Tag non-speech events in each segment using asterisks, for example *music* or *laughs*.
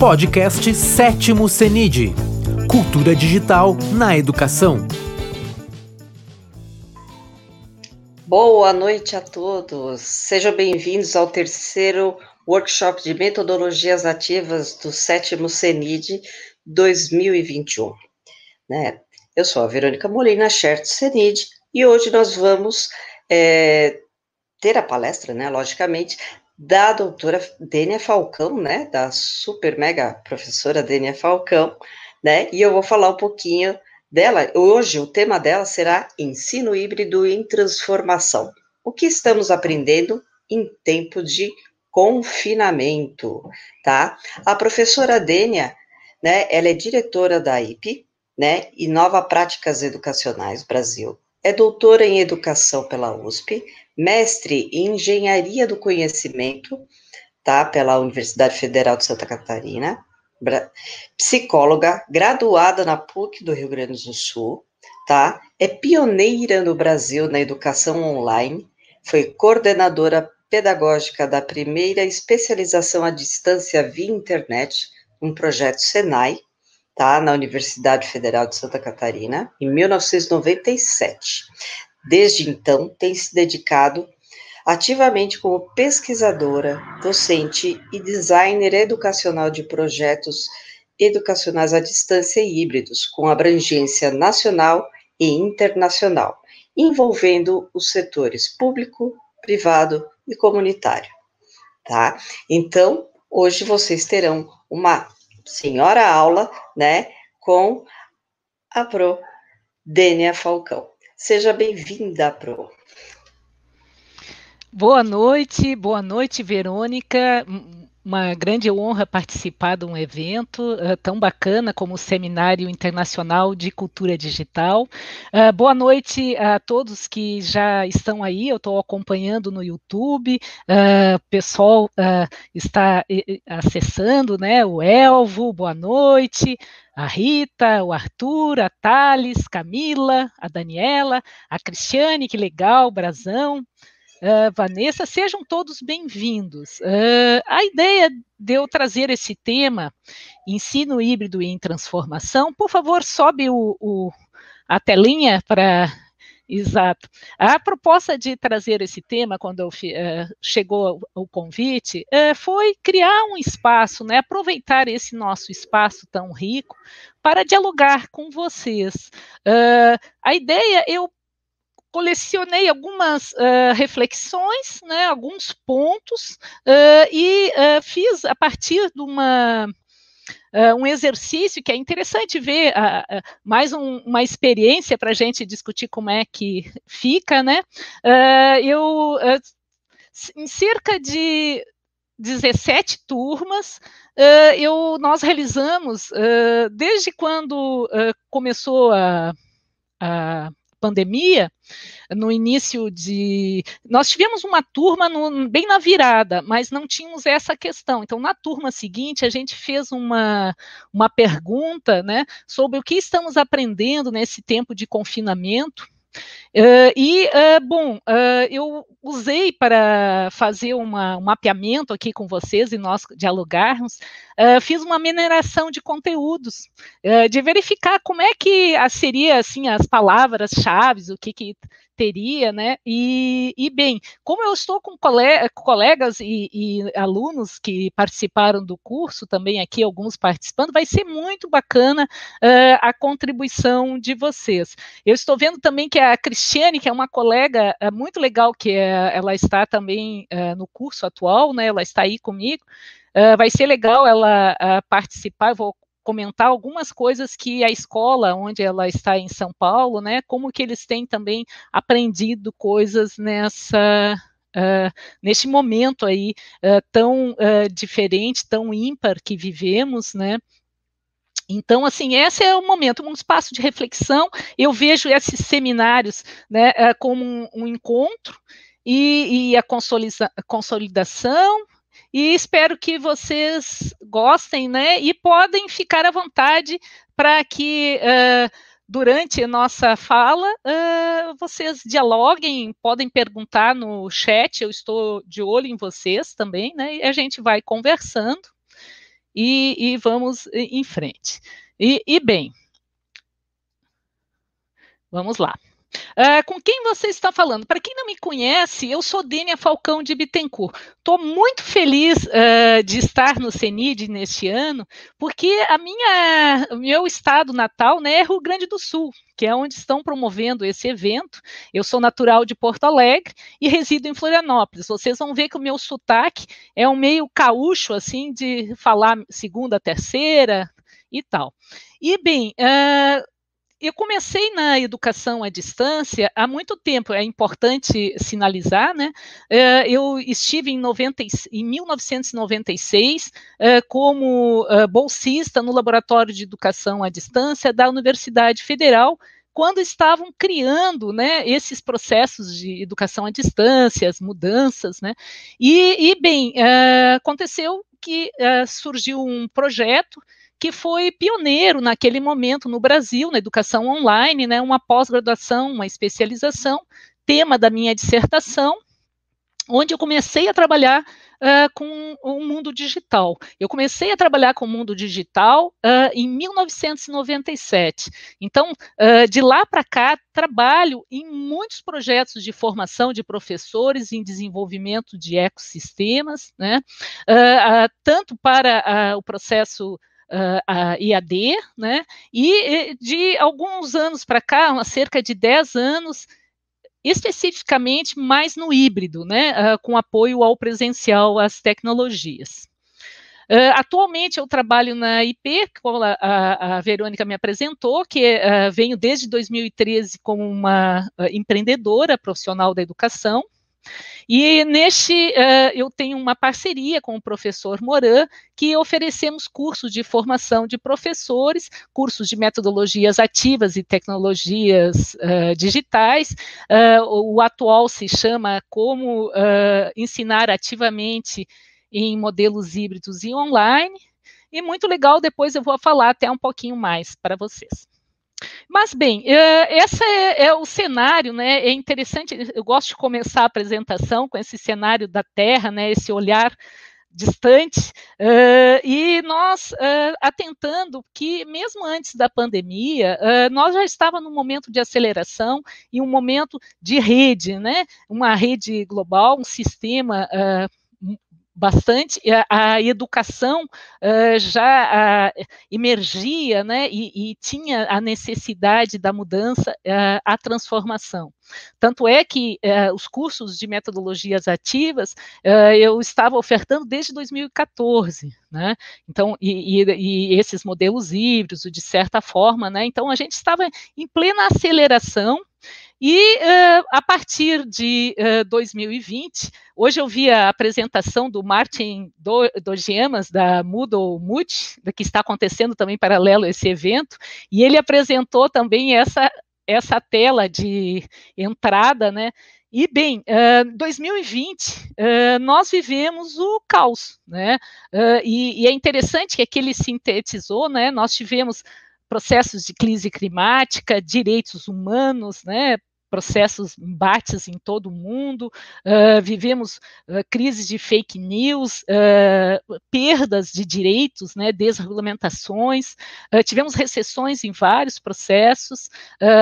Podcast Sétimo CENID Cultura Digital na Educação. Boa noite a todos. Sejam bem-vindos ao terceiro workshop de metodologias ativas do sétimo CENID 2021. Né? Eu sou a Verônica Molina, chefe do CENID, e hoje nós vamos é, ter a palestra, né, logicamente, da doutora Dênia Falcão, né, da super mega professora Dênia Falcão, né, e eu vou falar um pouquinho dela. Hoje o tema dela será ensino híbrido em transformação. O que estamos aprendendo em tempo de confinamento, tá? A professora Dênia, né, ela é diretora da IP, né, Inova Práticas Educacionais Brasil, é doutora em Educação pela USP, mestre em Engenharia do Conhecimento, tá, pela Universidade Federal de Santa Catarina, psicóloga, graduada na PUC do Rio Grande do Sul, tá? É pioneira no Brasil na educação online, foi coordenadora pedagógica da primeira especialização à distância via internet, um projeto Senai, tá? Na Universidade Federal de Santa Catarina, em 1997. Desde então, tem se dedicado ativamente como pesquisadora, docente e designer educacional de projetos educacionais à distância e híbridos, com abrangência nacional e internacional, envolvendo os setores público, privado e comunitário. Tá? Então, hoje vocês terão uma senhora aula, né, com a Pro Dênia Falcão. Seja bem-vinda, Pro. Boa noite, boa noite, Verônica. Uma grande honra participar de um evento uh, tão bacana como o Seminário Internacional de Cultura Digital. Uh, boa noite a todos que já estão aí, eu estou acompanhando no YouTube, uh, o pessoal está acessando, né? O Elvo, boa noite a Rita, o Arthur, a Thales, Camila, a Daniela, a Cristiane, que legal, Brazão, uh, Vanessa, sejam todos bem-vindos. Uh, a ideia de eu trazer esse tema, ensino híbrido em transformação, por favor, sobe o, o a telinha para Exato. A proposta de trazer esse tema, quando eu, uh, chegou o convite, uh, foi criar um espaço, né, aproveitar esse nosso espaço tão rico para dialogar com vocês. Uh, a ideia, eu colecionei algumas reflexões, né, alguns pontos, e fiz a partir de uma uh, um exercício que é interessante ver, uh, uh, mais um, uma experiência para a gente discutir como é que fica, né? eu, em cerca de 17 turmas, eu, nós realizamos, desde quando começou a, a pandemia, no início de. Nós tivemos uma turma no, bem na virada, mas não tínhamos essa questão. Então, na turma seguinte, a gente fez uma, uma pergunta né, sobre o que estamos aprendendo nesse tempo de confinamento. Uh, e, uh, bom, uh, eu usei para fazer uma, um mapeamento aqui com vocês e nós dialogarmos, fiz uma mineração de conteúdos, de verificar como é que seria, assim, as palavras-chave, o que, que teria, né? E, e, bem, como eu estou com colegas e, e, alunos que participaram do curso, também aqui alguns participando, vai ser muito bacana uh, a contribuição de vocês. Eu estou vendo também que a Cristiane, que é uma colega uh, muito legal, que uh, ela está também no curso atual, né? Ela está aí comigo. vai ser legal ela participar, eu vou comentar algumas coisas que a escola onde ela está em São Paulo, né, como que eles têm também aprendido coisas nessa Uh, neste momento aí uh, tão uh, diferente, tão ímpar que vivemos, né? Então, assim, esse é o momento, um espaço de reflexão. Eu vejo esses seminários né, como um, um encontro e, e a consolidação e espero que vocês gostem, né? E podem ficar à vontade para que uh, durante nossa fala uh, vocês dialoguem, podem perguntar no chat, eu estou de olho em vocês também, né? E a gente vai conversando. e, e vamos em frente. E, e bem, vamos lá. Uh, com quem você está falando? Para quem não me conhece, eu sou Dênia Falcão de Bittencourt. Estou muito feliz uh, de estar no CENID neste ano, porque a minha, o meu estado natal né, é Rio Grande do Sul, que é onde estão promovendo esse evento. Eu sou natural de Porto Alegre e resido em Florianópolis. Vocês vão ver que o meu sotaque é um meio caúcho, assim, de falar segunda, terceira e tal. E, bem, uh, eu comecei na educação à distância há muito tempo, é importante sinalizar, né? Eh, eu estive em, 90, em 1996 eh, como eh, bolsista no Laboratório de Educação à Distância da Universidade Federal, quando estavam criando né, esses processos de educação à distância, as mudanças, né? E, e bem, aconteceu que surgiu um projeto que foi pioneiro naquele momento no Brasil, na educação online, né, uma pós-graduação, uma especialização, tema da minha dissertação, onde eu comecei a trabalhar uh, com o mundo digital. Eu comecei a trabalhar com o mundo digital uh, em 1997. Então, uh, de lá para cá, trabalho em muitos projetos de formação de professores em desenvolvimento de ecossistemas, né, tanto para o processo uh, a IAD, né? E de alguns anos para cá, cerca de 10 anos, especificamente mais no híbrido, né? Uh, com apoio ao presencial, às tecnologias. Uh, atualmente eu trabalho na IP, como a, a, a Verônica me apresentou, que uh, venho desde 2013 como uma uh, empreendedora profissional da educação, e neste, uh, eu tenho uma parceria com o professor Moran, que oferecemos cursos de formação de professores, cursos de metodologias ativas e tecnologias uh, digitais. Uh, o atual se chama Como Ensinar Ativamente em Modelos Híbridos e Online. E muito legal, depois eu vou falar até um pouquinho mais para vocês. Mas, bem, uh, esse é, é, o cenário, né? É interessante, eu gosto de começar a apresentação com esse cenário da Terra, né? Esse olhar distante, uh, e nós uh, atentando que, mesmo antes da pandemia, nós já estávamos num momento de aceleração e um momento de rede, né? Uma rede global, um sistema bastante, a, a educação uh, já emergia né, e, e, tinha a necessidade da mudança, uh, a transformação. Tanto é que os cursos de metodologias ativas eu estava ofertando desde 2014, né? Então, e, e, e, esses modelos híbridos, de certa forma, né? Então, a gente estava em plena aceleração e uh, a partir de uh, 2020, hoje eu vi a apresentação do Martin Dogemas, da Moodle Moot, que está acontecendo também paralelo a esse evento, e ele apresentou também essa, essa tela de entrada, né? E bem, uh, 2020 uh, nós vivemos o caos, né? Uh, e, e, é interessante que aqui ele sintetizou, né? Nós tivemos processos de crise climática, direitos humanos, né? Processos, embates em todo o mundo, uh, vivemos uh, crises de fake news, uh, perdas de direitos, né, desregulamentações, tivemos recessões em vários processos,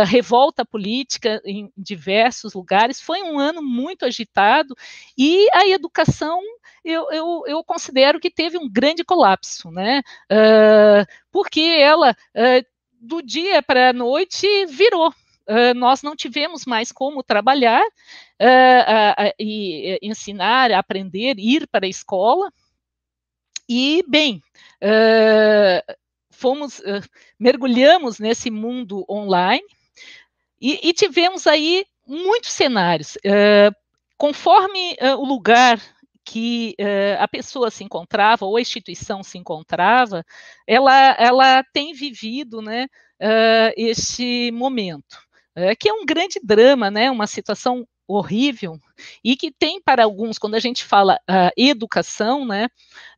revolta política em diversos lugares, foi um ano muito agitado e a educação eu, eu, eu, considero que teve um grande colapso, né? Uh, porque ela, uh, do dia para a noite, virou uh, nós não tivemos mais como trabalhar uh, e ensinar, aprender, ir para a escola. E, bem, fomos, mergulhamos nesse mundo online e, e tivemos aí muitos cenários. conforme o lugar que uh, a pessoa se encontrava ou a instituição se encontrava, ela, ela tem vivido né, uh, este momento é, que é um grande drama, né? Uma situação horrível e que tem para alguns, quando a gente fala uh, educação, né?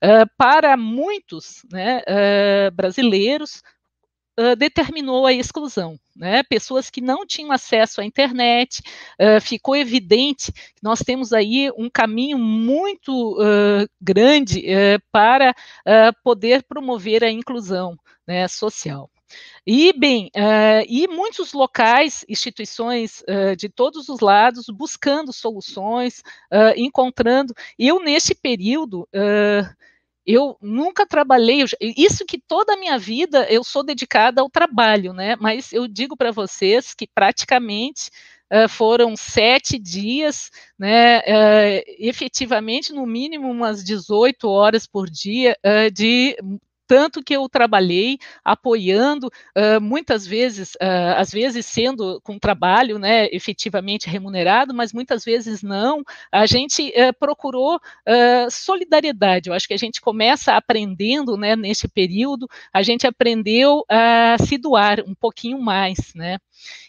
Uh, para muitos, né? Uh, brasileiros uh, determinou a exclusão. Né? Pessoas que não tinham acesso à internet, uh, ficou evidente que nós temos aí um caminho muito grande para poder promover a inclusão né, social. E, bem, uh, e muitos locais, instituições uh, de todos os lados, buscando soluções, uh, encontrando. Eu, nesse período, eu nunca trabalhei, isso que toda a minha vida eu sou dedicada ao trabalho, né? Mas eu digo para vocês que praticamente Uh, foram sete dias, né, uh, efetivamente, no mínimo umas 18 horas por dia uh, de tanto que eu trabalhei apoiando, uh, muitas vezes, uh, às vezes sendo com trabalho, né, efetivamente remunerado, mas muitas vezes não. A gente uh, procurou solidariedade. Eu acho que a gente começa aprendendo, né, nesse período, a gente aprendeu a se doar um pouquinho mais, né.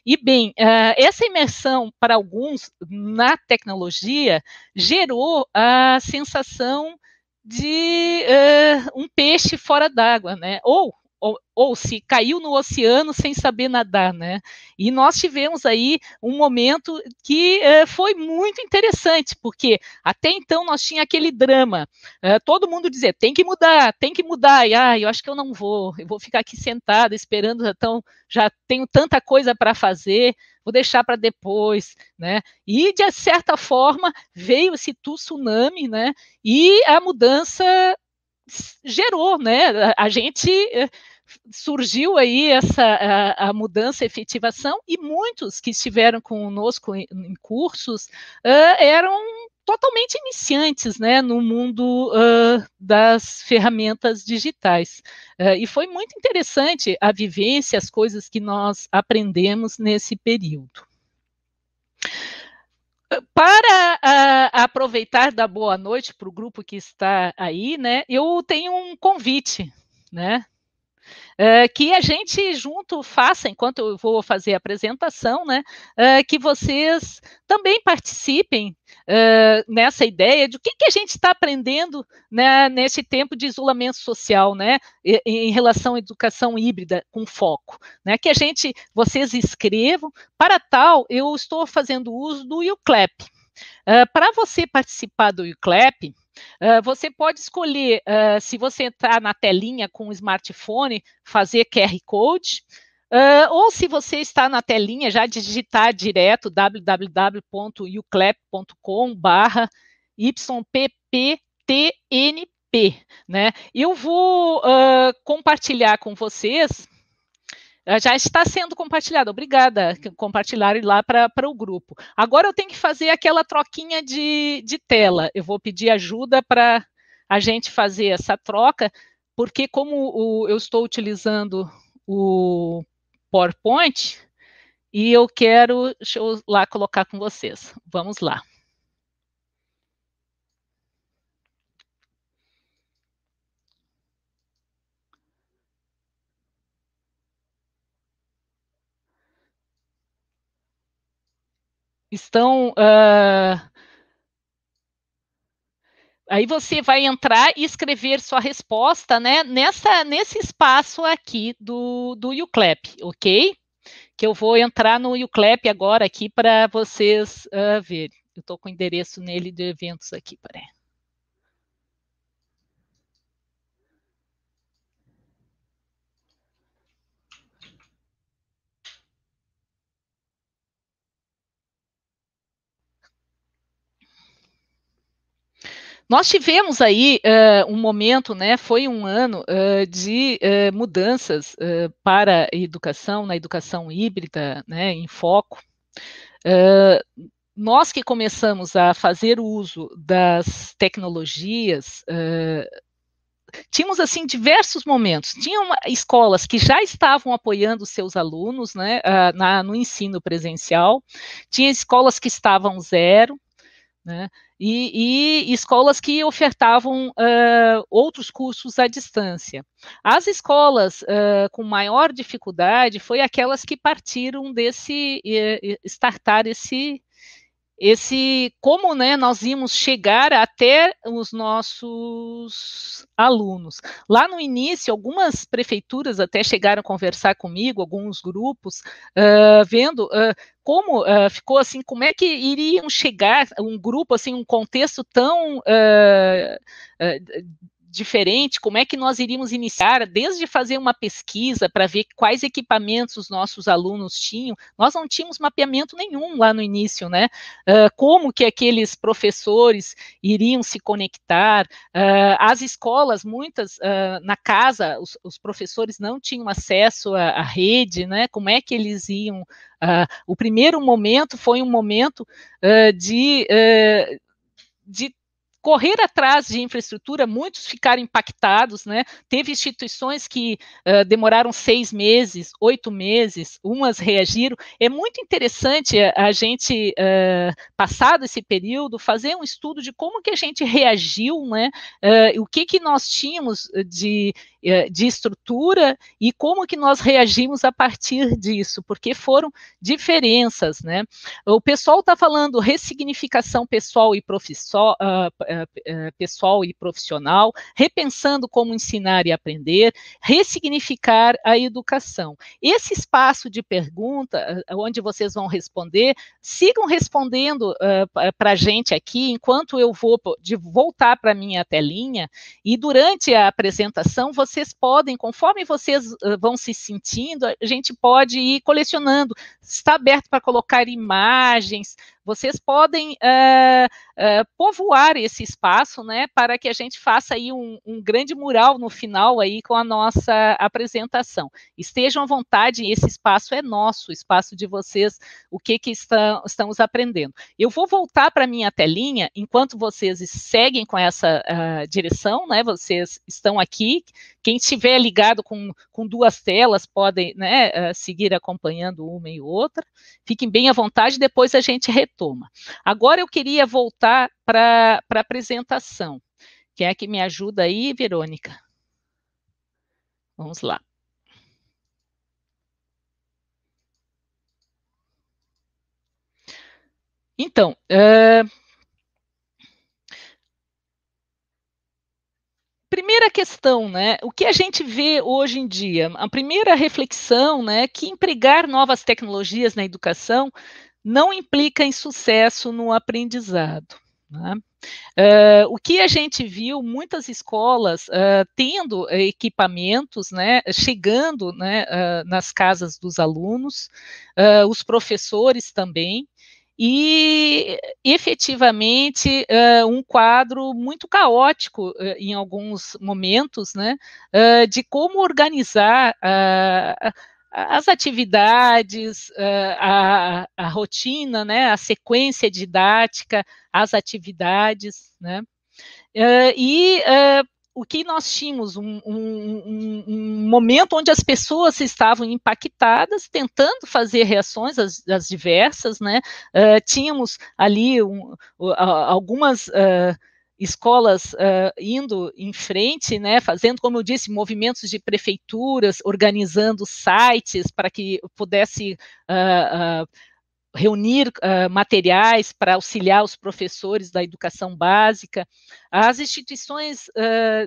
E bem, essa imersão para alguns na tecnologia gerou a sensação de uh, um peixe fora d'água, né? Ou, ou, ou, se caiu no oceano sem saber nadar, né? E nós tivemos aí um momento que uh, foi muito interessante, porque até então nós tinha aquele drama, uh, todo mundo dizia, tem que mudar, tem que mudar, e ah, eu acho que eu não vou, eu vou ficar aqui sentada esperando, então já tenho tanta coisa para fazer, vou deixar para depois, né? E de certa forma veio esse tsunami, né? E a mudança gerou, né? A gente eh, surgiu aí essa a, a, mudança, a efetivação, e muitos que estiveram conosco em, em cursos uh, eram totalmente iniciantes né, no mundo uh, das ferramentas digitais. Uh, e foi muito interessante a vivência, as coisas que nós aprendemos nesse período. Para uh, aproveitar da boa noite para o grupo que está aí, né, eu tenho um convite, né? Uh, que a gente junto faça, enquanto eu vou fazer a apresentação, né, uh, que vocês também participem uh, nessa ideia de o que, que a gente está aprendendo né, nesse tempo de isolamento social, né, em, relação à educação híbrida com foco, né, que a gente, vocês escrevam, para tal, eu estou fazendo uso do UCLAP. para você participar do UCLAP, Você pode escolher, uh, se você entrar na telinha com o smartphone, fazer QR Code, uh, ou se você está na telinha, já digitar direto www.uclap.com barra YPPTNP, né? Eu vou compartilhar com vocês já está sendo compartilhado. Obrigada, compartilhar lá para o grupo. Agora eu tenho que fazer aquela troquinha de, de tela. Eu vou pedir ajuda para a gente fazer essa troca, porque como o, eu estou utilizando o PowerPoint, e eu quero, deixa eu lá colocar com vocês. Vamos lá. Estão. Uh, aí você vai entrar e escrever sua resposta né, nessa, nesse espaço aqui do, do UCLAP, ok? Que eu vou entrar no UCLAP agora aqui para vocês uh, verem. Eu estou com o endereço nele de eventos aqui, peraí. Nós tivemos aí uh, um momento, né, foi um ano uh, de uh, mudanças para a educação, na educação híbrida, né, em foco. nós que começamos a fazer uso das tecnologias, tínhamos assim diversos momentos. Tinham escolas que já estavam apoiando seus alunos, né, na, no ensino presencial. Tinha escolas que estavam zero, né? E, e, escolas que ofertavam uh, outros cursos à distância. As escolas uh, com maior dificuldade foi aquelas que partiram desse uh, startar esse esse como né, nós íamos chegar até os nossos alunos. Lá no início, algumas prefeituras até chegaram a conversar comigo, alguns grupos, uh, vendo uh, como uh, ficou assim, como é que iriam chegar um grupo assim, um contexto tão diferente, como é que nós iríamos iniciar, desde fazer uma pesquisa para ver quais equipamentos os nossos alunos tinham, nós não tínhamos mapeamento nenhum lá no início, né? Uh, como que aqueles professores iriam se conectar, uh, as escolas, muitas, uh, na casa, os, os, professores não tinham acesso à, à, rede, né? Como é que eles iam... o primeiro momento foi um momento de... de correr atrás de infraestrutura, muitos ficaram impactados, né? Teve instituições que uh, demoraram seis meses, oito meses, umas reagiram. É muito interessante a, gente, uh, passado esse período, fazer um estudo de como que a gente reagiu, né? Uh, o que que nós tínhamos de de estrutura e como que nós reagimos a partir disso, porque foram diferenças, né? O pessoal está falando ressignificação pessoal e, uh, pessoal e profissional, repensando como ensinar e aprender, ressignificar a educação. Esse espaço de pergunta, onde vocês vão responder, sigam respondendo uh, para a gente aqui, enquanto eu vou de voltar para minha telinha, e durante a apresentação, vocês vocês podem, conforme vocês uh, vão se sentindo, a gente pode ir colecionando. Está aberto para colocar imagens, vocês podem uh, uh, povoar esse espaço, né, para que a gente faça aí um, um, grande mural no final aí com a nossa apresentação. Estejam à vontade, esse espaço é nosso, o espaço de vocês, o que que estão, estamos aprendendo. Eu vou voltar para minha telinha, enquanto vocês seguem com essa uh, direção, né, vocês estão aqui, quem estiver ligado com, com duas telas podem, né, seguir acompanhando uma e outra, fiquem bem à vontade, depois a gente retorna retoma. Agora eu queria voltar para a apresentação. Quem é que me ajuda aí, Verônica? Vamos lá. Então, uh, primeira questão, né? O que a gente vê hoje em dia? A primeira reflexão, né, que empregar novas tecnologias na educação não implica em sucesso no aprendizado. Né? Uh, o que a gente viu, muitas escolas uh, tendo equipamentos, né, chegando né, uh, nas casas dos alunos, os professores também, e efetivamente um quadro muito caótico em alguns momentos, né, de como organizar as atividades, a, a, rotina, né, a sequência didática, as atividades, né, e o que nós tínhamos um, um, um, momento onde as pessoas estavam impactadas, tentando fazer reações às, às diversas, né? Tínhamos ali um, algumas escolas uh, indo em frente, né, fazendo, como eu disse, movimentos de prefeituras, organizando sites para que pudesse uh, uh, reunir materiais para auxiliar os professores da educação básica, as instituições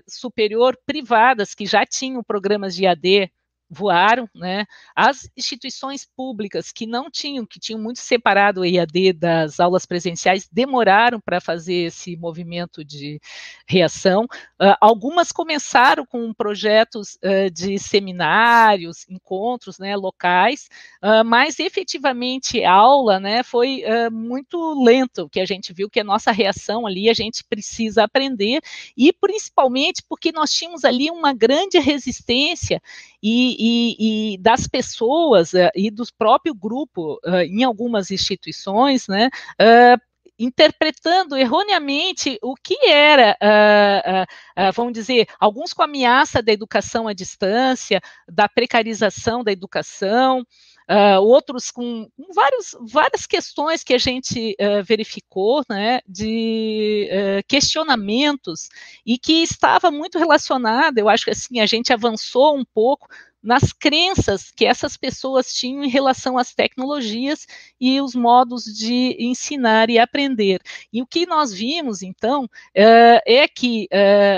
superior privadas que já tinham programas de AD voaram, né? As instituições públicas que não tinham, que tinham muito separado o EAD das aulas presenciais, demoraram para fazer esse movimento de reação. Uh, algumas começaram com projetos uh, de seminários, encontros, né, locais, uh, mas efetivamente a aula, né, foi muito lento, que a gente viu que a nossa reação ali, a gente precisa aprender, e principalmente porque nós tínhamos ali uma grande resistência e, e, e das pessoas uh, e do próprio grupo uh, em algumas instituições, né, uh, interpretando erroneamente o que era, uh, uh, uh, vamos dizer, alguns com ameaça da educação à distância, da precarização da educação, outros com, com vários, várias questões que a gente verificou, né, de questionamentos, e que estava muito relacionada, eu acho que assim, a gente avançou um pouco nas crenças que essas pessoas tinham em relação às tecnologias e os modos de ensinar e aprender. E o que nós vimos, então, é que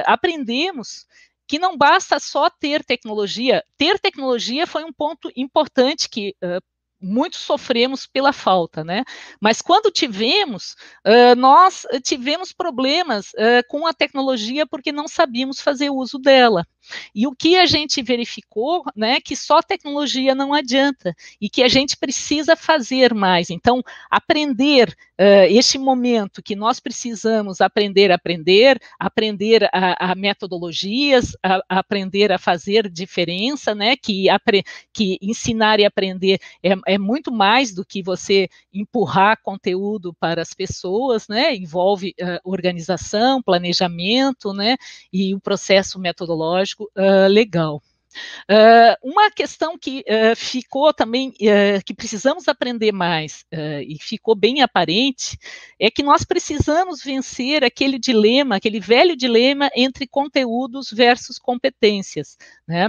aprendemos que não basta só ter tecnologia. Ter tecnologia foi um ponto importante que uh, muitos sofremos pela falta, né? Mas quando tivemos, nós tivemos problemas com a tecnologia porque não sabíamos fazer uso dela. E o que a gente verificou, né, que só tecnologia não adianta e que a gente precisa fazer mais. Então, aprender uh, este momento que nós precisamos aprender a aprender, aprender a, a metodologias, a, a, aprender a fazer diferença, né, que, apre, que ensinar e aprender é, é muito mais do que você empurrar conteúdo para as pessoas, né, envolve uh, organização, planejamento, né, e o processo metodológico uh, legal. Uh, uma questão que uh, ficou também, uh, que precisamos aprender mais, e ficou bem aparente, é que nós precisamos vencer aquele dilema, aquele velho dilema entre conteúdos versus competências. Né?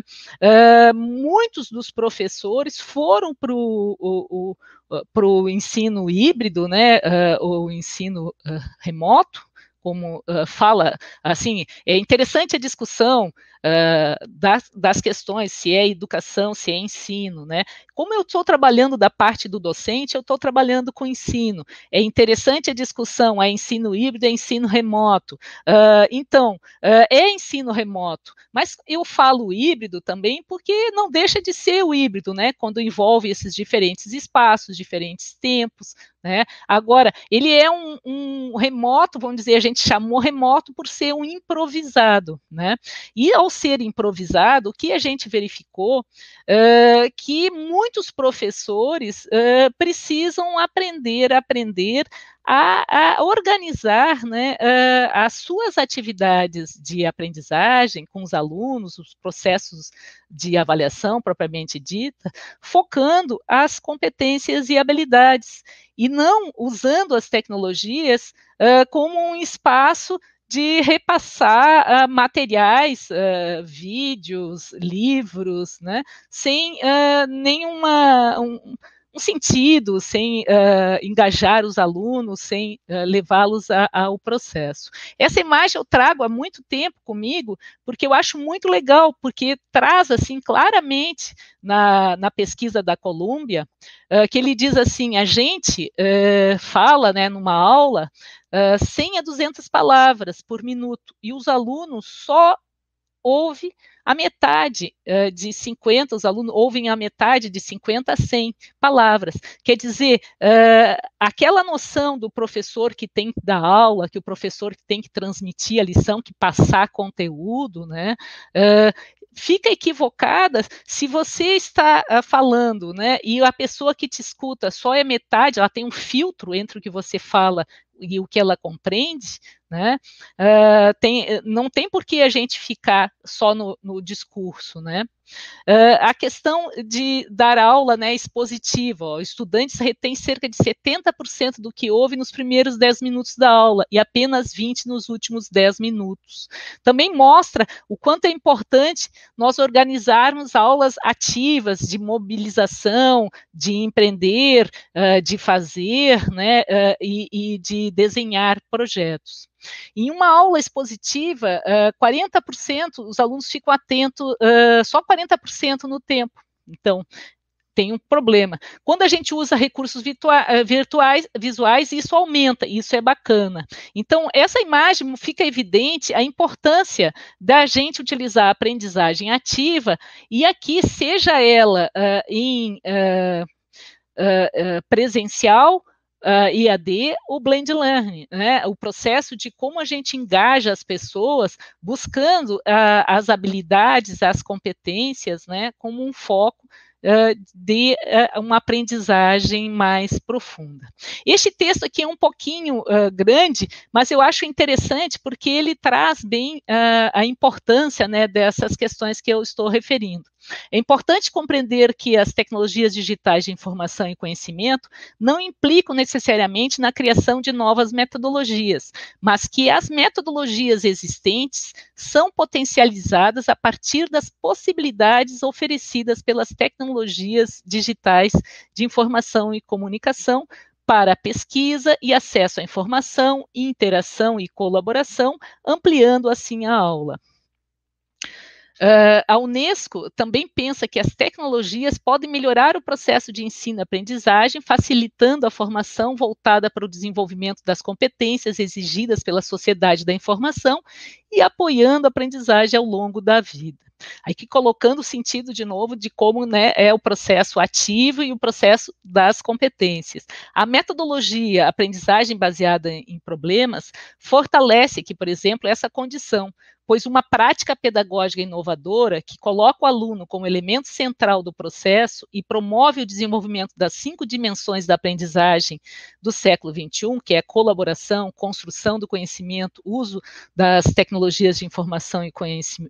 muitos dos professores foram para o ensino híbrido, né, o ensino remoto, como uh, fala, assim, é interessante a discussão uh, das, das, questões, se é educação, se é ensino, né? Como eu estou trabalhando da parte do docente, eu estou trabalhando com ensino. É interessante a discussão, é ensino híbrido, é ensino remoto. Uh, então, é ensino remoto, mas eu falo híbrido também porque não deixa de ser o híbrido, né? Quando envolve esses diferentes espaços, diferentes tempos, né? Agora, ele é um, um, remoto, vamos dizer, a gente chamou remoto por ser um improvisado, né? E ao ser improvisado, o que a gente verificou uh, que muitos professores precisam aprender, aprender a, a organizar né, uh, as suas atividades de aprendizagem com os alunos, os processos de avaliação propriamente dita, focando as competências e habilidades, e não usando as tecnologias uh, como um espaço de repassar uh, materiais, uh, vídeos, livros, né, sem uh, nenhuma um, um sentido, sem uh, engajar os alunos, sem uh, levá-los ao processo. Essa imagem eu trago há muito tempo comigo, porque eu acho muito legal, porque traz assim claramente na, na pesquisa da Colômbia, uh, que ele diz assim, a gente fala, né, numa aula, 100 a 200 palavras por minuto, e os alunos só ouvem a metade uh, de 50, os alunos ouvem a metade de 50 a 100 palavras. Quer dizer, uh, aquela noção do professor que tem que dar aula, que o professor que tem que transmitir a lição, que passar conteúdo, né? Uh, fica equivocada se você está falando, né, e a pessoa que te escuta só é metade, ela tem um filtro entre o que você fala e o que ela compreende, né? Uh, tem, não tem por que a gente ficar só no, no discurso, né? Uh, a questão de dar aula né, expositiva, ó, estudantes retêm cerca de 70% do que houve nos primeiros 10 minutos da aula e apenas 20% nos últimos 10 minutos. Também mostra o quanto é importante nós organizarmos aulas ativas de mobilização, de empreender, uh, de fazer né, e, e de desenhar projetos. Em uma aula expositiva, uh, 40% os alunos ficam atentos, uh, só 40% no tempo. Então, tem um problema. Quando a gente usa recursos virtuais, visuais, isso aumenta, isso é bacana. Então, essa imagem fica evidente a importância da gente utilizar a aprendizagem ativa, e aqui, seja ela uh, em uh, uh, presencial, uh, IAD, o blend learning, né? O processo de como a gente engaja as pessoas buscando uh, as habilidades, as competências, né? Como um foco Uh, de uma aprendizagem mais profunda. Este texto aqui é um pouquinho grande, mas eu acho interessante porque ele traz bem a importância né, dessas questões que eu estou referindo. É importante compreender que as tecnologias digitais de informação e conhecimento não implicam necessariamente na criação de novas metodologias, mas que as metodologias existentes são potencializadas a partir das possibilidades oferecidas pelas tecnologias digitais de informação e comunicação para pesquisa e acesso à informação, interação e colaboração, ampliando assim a aula. Uh, a Unesco também pensa que as tecnologias podem melhorar o processo de ensino-aprendizagem, facilitando a formação voltada para o desenvolvimento das competências exigidas pela sociedade da informação e apoiando a aprendizagem ao longo da vida. Aí que colocando o sentido de novo de como né, é o processo ativo e o processo das competências. A metodologia aprendizagem baseada em problemas fortalece aqui, por exemplo, essa condição, pois uma prática pedagógica inovadora que coloca o aluno como elemento central do processo e promove o desenvolvimento das cinco dimensões da aprendizagem do século XXI, que é colaboração, construção do conhecimento, uso das tecnologias de informação e,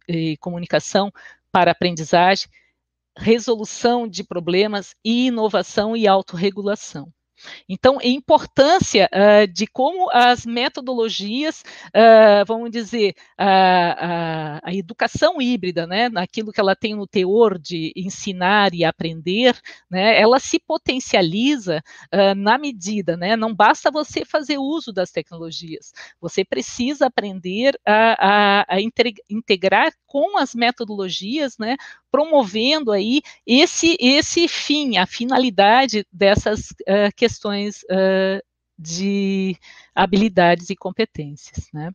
e comunicação para aprendizagem, resolução de problemas e inovação e autorregulação. Então, a importância uh, de como as metodologias, uh, vamos dizer, a, a, a, educação híbrida, né, naquilo que ela tem no teor de ensinar e aprender, né, ela se potencializa uh, na medida, né, não basta você fazer uso das tecnologias, você precisa aprender a, a integrar com as metodologias, né, promovendo aí esse, esse fim, a finalidade dessas uh, questões uh, de habilidades e competências, né?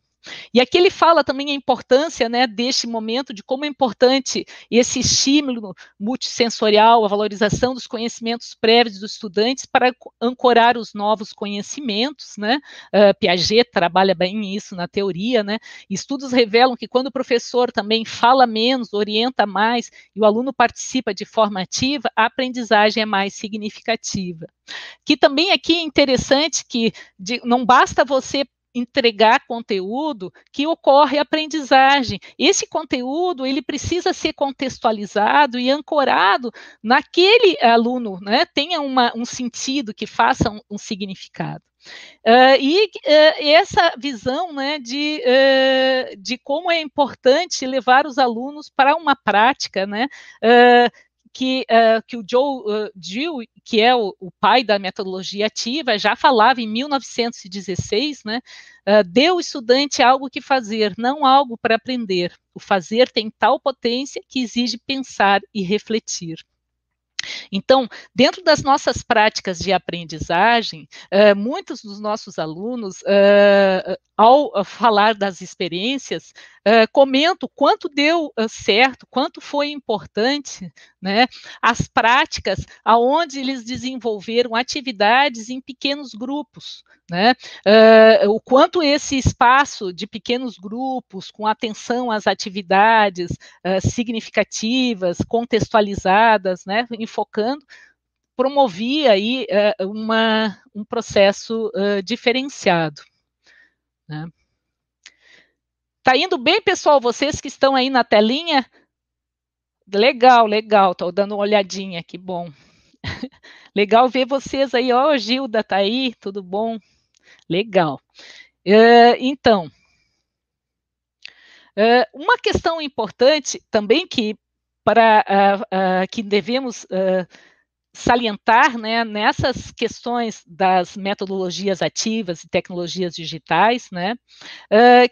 E aqui ele fala também a importância né, deste momento, de como é importante esse estímulo multissensorial, a valorização dos conhecimentos prévios dos estudantes para ancorar os novos conhecimentos. Né? Uh, Piaget trabalha bem isso na teoria. Né? Estudos revelam que quando o professor também fala menos, orienta mais e o aluno participa de forma ativa, a aprendizagem é mais significativa. Que também aqui é interessante que de, não basta você entregar conteúdo que ocorre aprendizagem. Esse conteúdo ele precisa ser contextualizado e ancorado naquele aluno, né? Tenha uma, um sentido que faça um, um significado. Uh, e uh, essa visão né, de, uh, de como é importante levar os alunos para uma prática né, que, uh, que o Joe uh, Gill, que é o, o, pai da metodologia ativa, já falava em 1916, né, uh, dê ao estudante algo que fazer, não algo para aprender. O fazer tem tal potência que exige pensar e refletir. Então, dentro das nossas práticas de aprendizagem, uh, muitos dos nossos alunos, uh, ao falar das experiências, uh, comentam quanto deu certo, quanto foi importante, né, as práticas aonde eles desenvolveram atividades em pequenos grupos, né, o quanto esse espaço de pequenos grupos, com atenção às atividades significativas, contextualizadas, né, focando, promovia aí uh, uma, um processo uh, diferenciado. Né? Tá indo bem, pessoal? Vocês que estão aí na telinha? Legal, legal. Estou dando uma olhadinha, que bom. *laughs* legal ver vocês aí. Ó, oh, Gilda tá aí, tudo bom? Legal. Uh, então, uma questão importante também que para uh, uh, que devemos uh, salientar né, nessas questões das metodologias ativas e tecnologias digitais, né,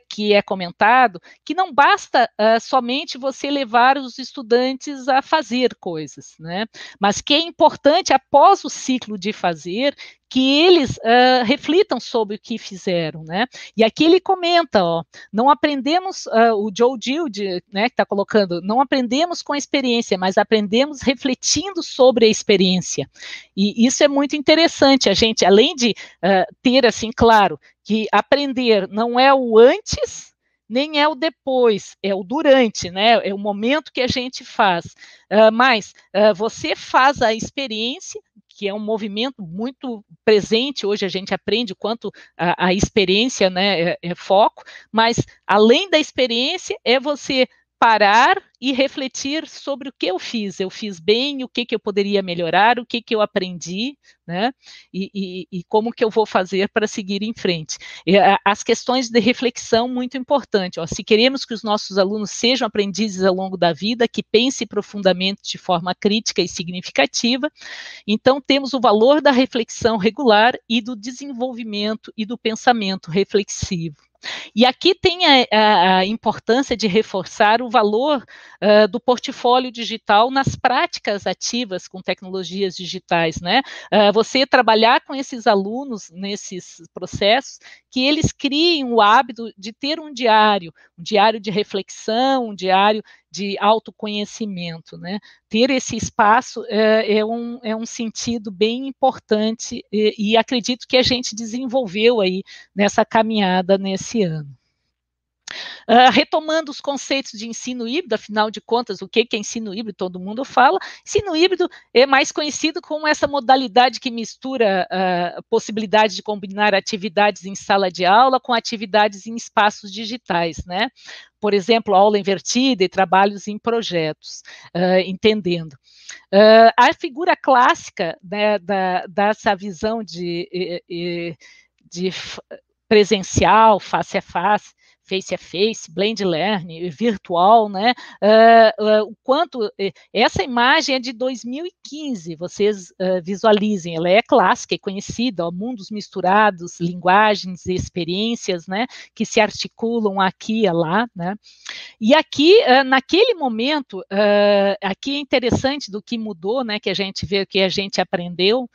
que é comentado, que não basta somente você levar os estudantes a fazer coisas, né, mas que é importante, após o ciclo de fazer, que eles uh, reflitam sobre o que fizeram, né? E aqui ele comenta, ó, não aprendemos, uh, o Joe Dilde, né, que está colocando, não aprendemos com a experiência, mas aprendemos refletindo sobre a experiência. E isso é muito interessante, a gente, além de uh, ter, assim, claro, que aprender não é o antes, nem é o depois, é o durante, né? É o momento que a gente faz. Uh, mas uh, você faz a experiência que é um movimento muito presente, hoje a gente aprende quanto a, a experiência né, é, é, foco, mas além da experiência, é você parar e refletir sobre o que eu fiz. Eu fiz bem, o que, que eu poderia melhorar, o que, que eu aprendi, né? E, e, e como que eu vou fazer para seguir em frente. E, a, as questões de reflexão muito importante. Ó, se queremos que os nossos alunos sejam aprendizes ao longo da vida, que pensem profundamente de forma crítica e significativa, então temos o valor da reflexão regular e do desenvolvimento e do pensamento reflexivo. E aqui tem a, a, a importância de reforçar o valor uh, do portfólio digital nas práticas ativas com tecnologias digitais, né? Uh, você trabalhar com esses alunos nesses processos, que eles criem o hábito de ter um diário, um diário de reflexão, um diário de autoconhecimento, né? Ter esse espaço é, é, um, é um sentido bem importante e, e acredito que a gente desenvolveu aí nessa caminhada nesse ano. Uh, retomando os conceitos de ensino híbrido, afinal de contas, o que é ensino híbrido? Todo mundo fala. Ensino híbrido é mais conhecido como essa modalidade que mistura a uh, possibilidade de combinar atividades em sala de aula com atividades em espaços digitais, né? Por exemplo, aula invertida e trabalhos em projetos, uh, entendendo. a figura clássica né, da, dessa visão de, de presencial, face a face, face a face, blend learning, virtual, né? Uh, uh, o quanto essa imagem é de 2015, vocês uh, visualizem, ela é clássica e conhecida, ó, mundos misturados, linguagens e experiências, né? Que se articulam aqui e lá, né? E aqui, naquele momento, aqui é interessante do que mudou, né? Que a gente vê, que a gente aprendeu.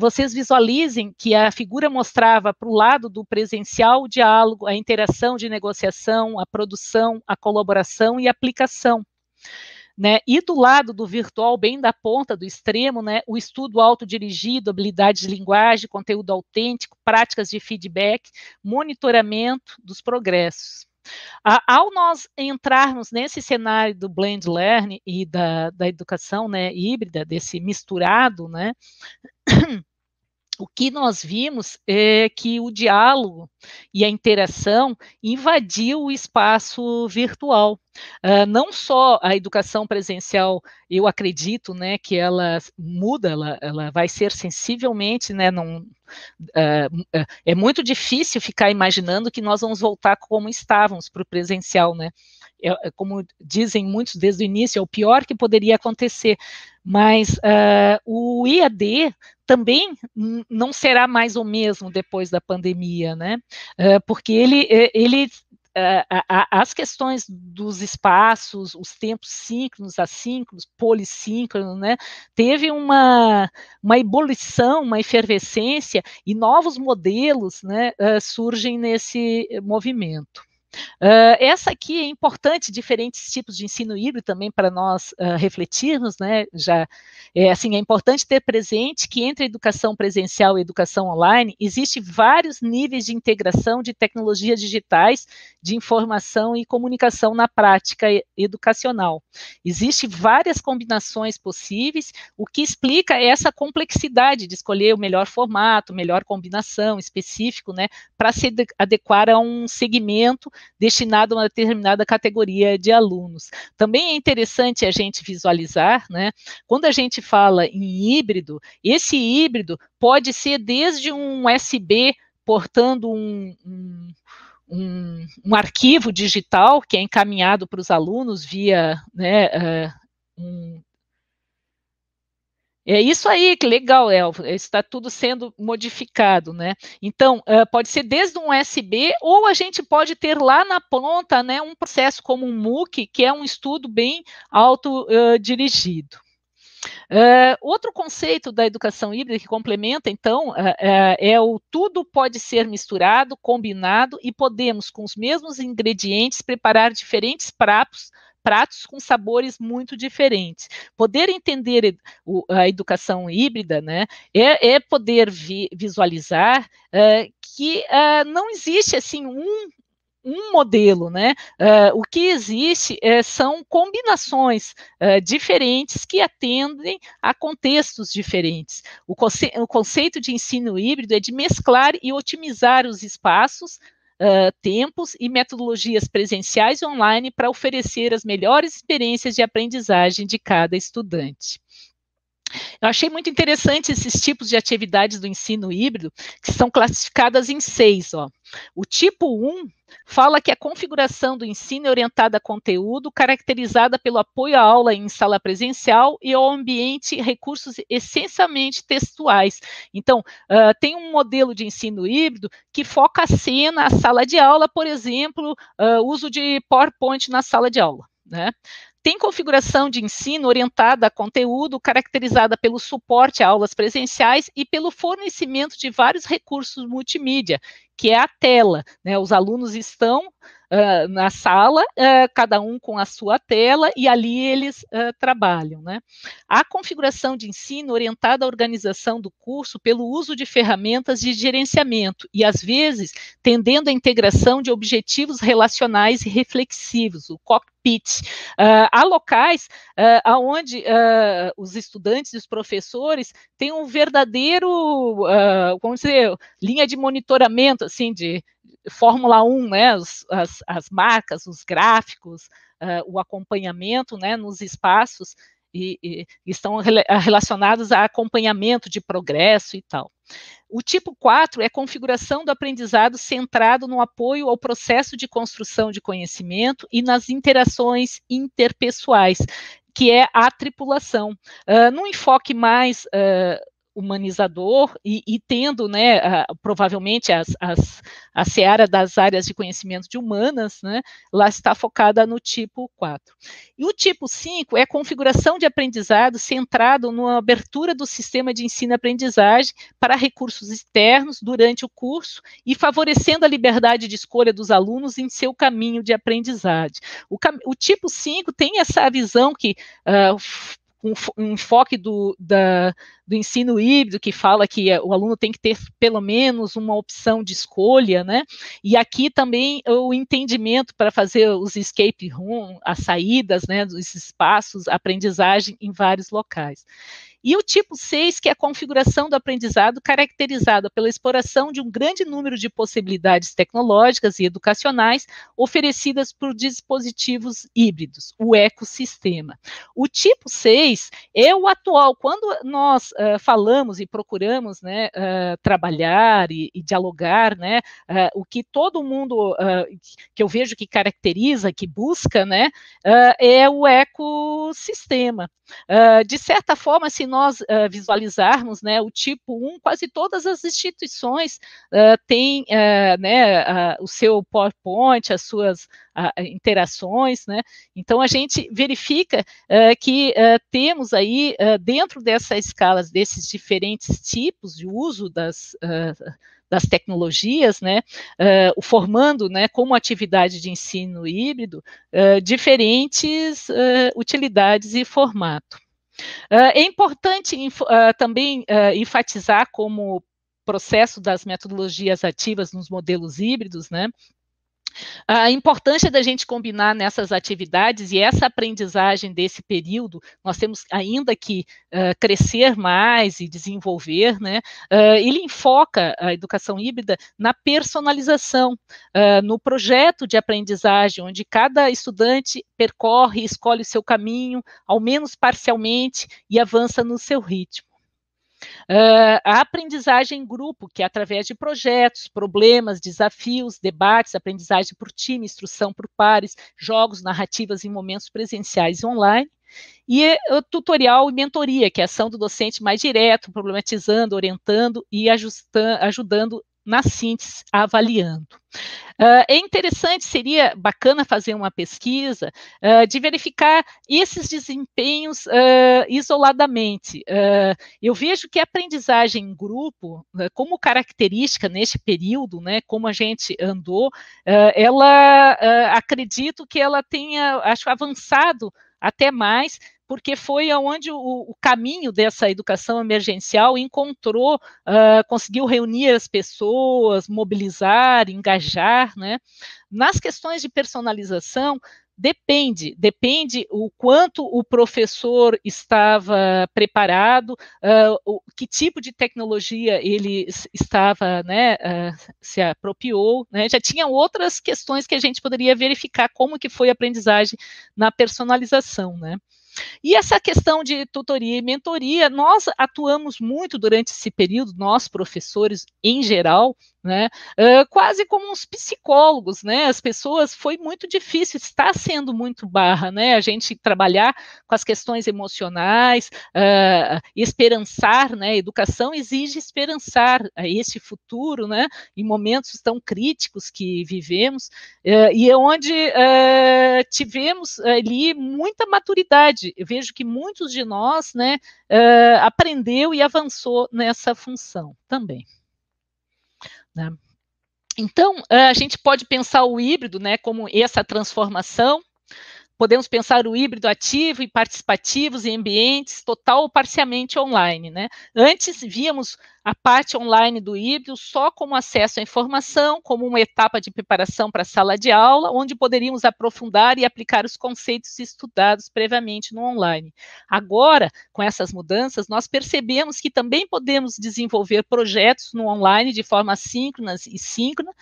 vocês visualizem que a figura mostrava para o lado do presencial o diálogo, a interação de negociação negociação, a produção, a colaboração e a aplicação. Né? E do lado do virtual, bem da ponta, do extremo, né, o estudo autodirigido, habilidades de linguagem, conteúdo autêntico, práticas de feedback, monitoramento dos progressos. ao nós entrarmos nesse cenário do blend learning e da, da educação né, híbrida, desse misturado, né, o que nós vimos é que o diálogo e a interação invadiu o espaço virtual. Uh, não só a educação presencial, eu acredito, né, que ela muda, ela, ela vai ser sensivelmente, né, não, uh, é muito difícil ficar imaginando que nós vamos voltar como estávamos para o presencial, né, é, é, como dizem muitos desde o início, é o pior que poderia acontecer, mas uh, o IAD também não será mais o mesmo depois da pandemia, né? Porque ele, ele uh, as questões dos espaços, os tempos síncronos, assíncronos, polissíncronos, né? Teve uma, uma ebulição, uma efervescência e novos modelos, né? surgem nesse movimento. Uh, essa aqui é importante, diferentes tipos de ensino híbrido também para nós uh, refletirmos, né? Já é assim é importante ter presente que entre a educação presencial e a educação online existe vários níveis de integração de tecnologias digitais de informação e comunicação na prática educacional. Existem várias combinações possíveis, o que explica essa complexidade de escolher o melhor formato, melhor combinação específico, né, para se adequar a um segmento destinado a uma determinada categoria de alunos. Também é interessante a gente visualizar, né, quando a gente fala em híbrido, esse híbrido pode ser desde um USB portando um, um um, um, arquivo digital que é encaminhado para os alunos via né, uh, um, é isso aí, que legal, Elvo. Está tudo sendo modificado, né? Então, uh, pode ser desde um USB, ou a gente pode ter lá na ponta, né, um processo como um MOOC, que é um estudo bem autodirigido. Uh, outro conceito da educação híbrida que complementa, então, uh, uh, é o tudo pode ser misturado, combinado e podemos, com os mesmos ingredientes, preparar diferentes pratos pratos com sabores muito diferentes. Poder entender a educação híbrida, né, é, é poder vi, visualizar uh, que uh, não existe assim um um modelo, né? Uh, o que existe são combinações uh, diferentes que atendem a contextos diferentes. O, conce o, conceito de ensino híbrido é de mesclar e otimizar os espaços tempos e metodologias presenciais e online para oferecer as melhores experiências de aprendizagem de cada estudante. Eu achei muito interessante esses tipos de atividades do ensino híbrido, que são classificadas em seis. Ó. O tipo 1 fala que a configuração do ensino é orientada a conteúdo, caracterizada pelo apoio à aula em sala presencial e ao ambiente recursos essencialmente textuais. Então, uh, tem um modelo de ensino híbrido que foca a cena, a sala de aula, por exemplo, uh, uso de PowerPoint na sala de aula. Né? Tem configuração de ensino orientada a conteúdo, caracterizada pelo suporte a aulas presenciais e pelo fornecimento de vários recursos multimídia, que é a tela. Né? Os alunos estão uh, na sala, uh, cada um com a sua tela, e ali eles uh, trabalham. Né? A configuração de ensino orientada à organização do curso pelo uso de ferramentas de gerenciamento, e às vezes tendendo à integração de objetivos relacionais e reflexivos, o cockpit. há locais onde os estudantes e os professores têm um verdadeiro, vamos dizer, linha de monitoramento, assim, de Fórmula 1, né, as, as, as marcas, os gráficos, uh, o acompanhamento né, nos espaços e, e, estão relacionados a acompanhamento de progresso e tal. O tipo 4 é configuração do aprendizado centrado no apoio ao processo de construção de conhecimento e nas interações interpessoais, que é a tripulação. Uh, num enfoque mais uh, humanizador e, e tendo, né, a, provavelmente as, as, a seara das áreas de conhecimento de humanas, né, lá está focada no tipo 4. E o tipo 5 é a configuração de aprendizado centrado na abertura do sistema de ensino-aprendizagem para recursos externos durante o curso e favorecendo a liberdade de escolha dos alunos em seu caminho de aprendizagem. O, o tipo 5 tem essa visão que uh, um, um enfoque do, da, do ensino híbrido, que fala que o aluno tem que ter pelo menos uma opção de escolha, né? E aqui também o entendimento para fazer os escape room, as saídas, né, dos espaços, aprendizagem em vários locais. E o tipo 6, que é a configuração do aprendizado caracterizada pela exploração de um grande número de possibilidades tecnológicas e educacionais oferecidas por dispositivos híbridos, o ecossistema. O tipo 6 é o atual, quando nós uh, falamos e procuramos né, uh, trabalhar e, e, dialogar, né, uh, o que todo mundo que eu vejo que caracteriza, que busca, né, é o ecossistema. de certa forma, se nós uh, visualizarmos né, o tipo 1, quase todas as instituições uh, têm uh, né, o seu PowerPoint, as suas interações, né? Então a gente verifica que temos aí dentro dessas escalas desses diferentes tipos de uso das das tecnologias, né, uh, formando, né, como atividade de ensino híbrido, uh, diferentes uh, utilidades e formato. Uh, é importante uh, também uh, enfatizar como processo das metodologias ativas nos modelos híbridos, né? A importância da gente combinar nessas atividades e essa aprendizagem desse período, nós temos ainda que uh, crescer mais e desenvolver, né? Uh, ele enfoca a educação híbrida na personalização, uh, no projeto de aprendizagem, onde cada estudante percorre, escolhe o seu caminho, ao menos parcialmente, e avança no seu ritmo. Uh, a aprendizagem em grupo, que é através de projetos, problemas, desafios, debates, aprendizagem por time, instrução por pares, jogos, narrativas em momentos presenciais e online. E o tutorial e mentoria, que é a ação do docente mais direto, problematizando, orientando e ajudando na síntese, avaliando. Uh, é interessante, seria bacana fazer uma pesquisa uh, de verificar esses desempenhos uh, isoladamente. eu vejo que a aprendizagem em grupo, como característica neste período, né, como a gente andou, ela acredito que ela tenha, acho, avançado até mais porque foi aonde o, o, caminho dessa educação emergencial encontrou, uh, conseguiu reunir as pessoas, mobilizar, engajar, né? Nas questões de personalização, Depende, depende o quanto o professor estava preparado, uh, o, que tipo de tecnologia ele estava, né, uh, se apropriou, né, já tinha outras questões que a gente poderia verificar como que foi a aprendizagem na personalização, né. E essa questão de tutoria e mentoria, nós atuamos muito durante esse período, nós professores em geral, né? Uh, quase como uns psicólogos, né? As pessoas foi muito difícil, está sendo muito barra, né? A gente trabalhar com as questões emocionais, uh, esperançar, né? Educação exige esperançar a esse futuro, né? Em momentos tão críticos que vivemos uh, e é onde tivemos ali muita maturidade. Eu vejo que muitos de nós, né? aprendeu e avançou nessa função também. Né? Então, a gente pode pensar o híbrido né, como essa transformação, podemos pensar o híbrido ativo e participativos em ambientes total ou parcialmente online. Né? Antes, víamos a parte online do híbrido só como acesso à informação, como uma etapa de preparação para a sala de aula, onde poderíamos aprofundar e aplicar os conceitos estudados previamente no online. Agora, com essas mudanças, nós percebemos que também podemos desenvolver projetos no online de forma síncrona e síncrona,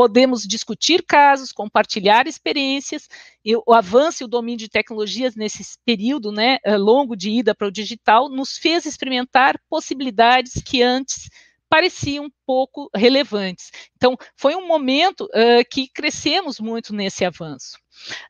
podemos discutir casos, compartilhar experiências, e o avanço e o domínio de tecnologias nesse período né, eh, longo de ida para o digital nos fez experimentar possibilidades que antes pareciam pouco relevantes. Então, foi um momento uh, que crescemos muito nesse avanço.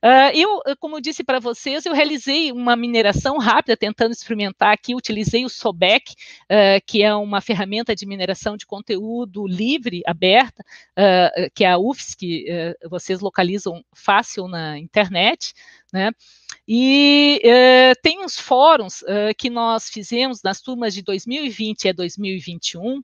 Uh, eu, como eu disse para vocês, eu realizei uma mineração rápida, tentando experimentar aqui, utilizei o SOBEC, uh, que é uma ferramenta de mineração de conteúdo livre, aberta, uh, que é a UFSC, que vocês localizam fácil na internet, né? E tem uns fóruns que nós fizemos nas turmas de 2020 a 2021,